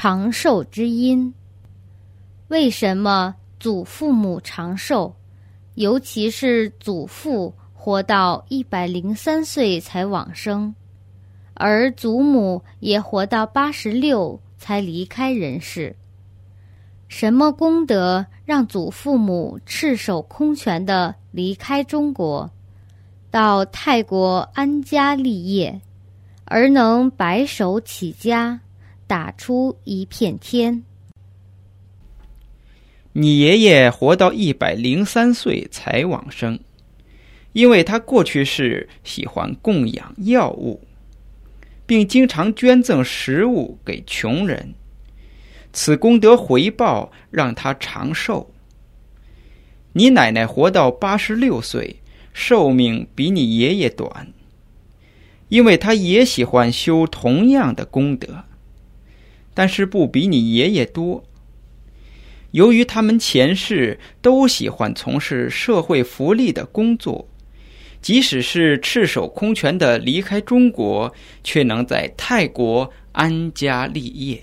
长寿之因。为什么祖父母长寿，尤其是祖父活到一百零三岁才往生，而祖母也活到八十六才离开人世？什么功德让祖父母赤手空拳的离开中国，到泰国安家立业，而能白手起家，打出一片天？你爷爷活到一百零三岁才往生，因为他过去是喜欢供养药物，并经常捐赠食物给穷人。此功德回报让他长寿。你奶奶活到八十六岁，寿命比你爷爷短，因为她也喜欢修同样的功德，但是不比你爷爷多。由于他们前世都喜欢从事社会福利的工作，即使是赤手空拳的离开中国，却能在泰国安家立业。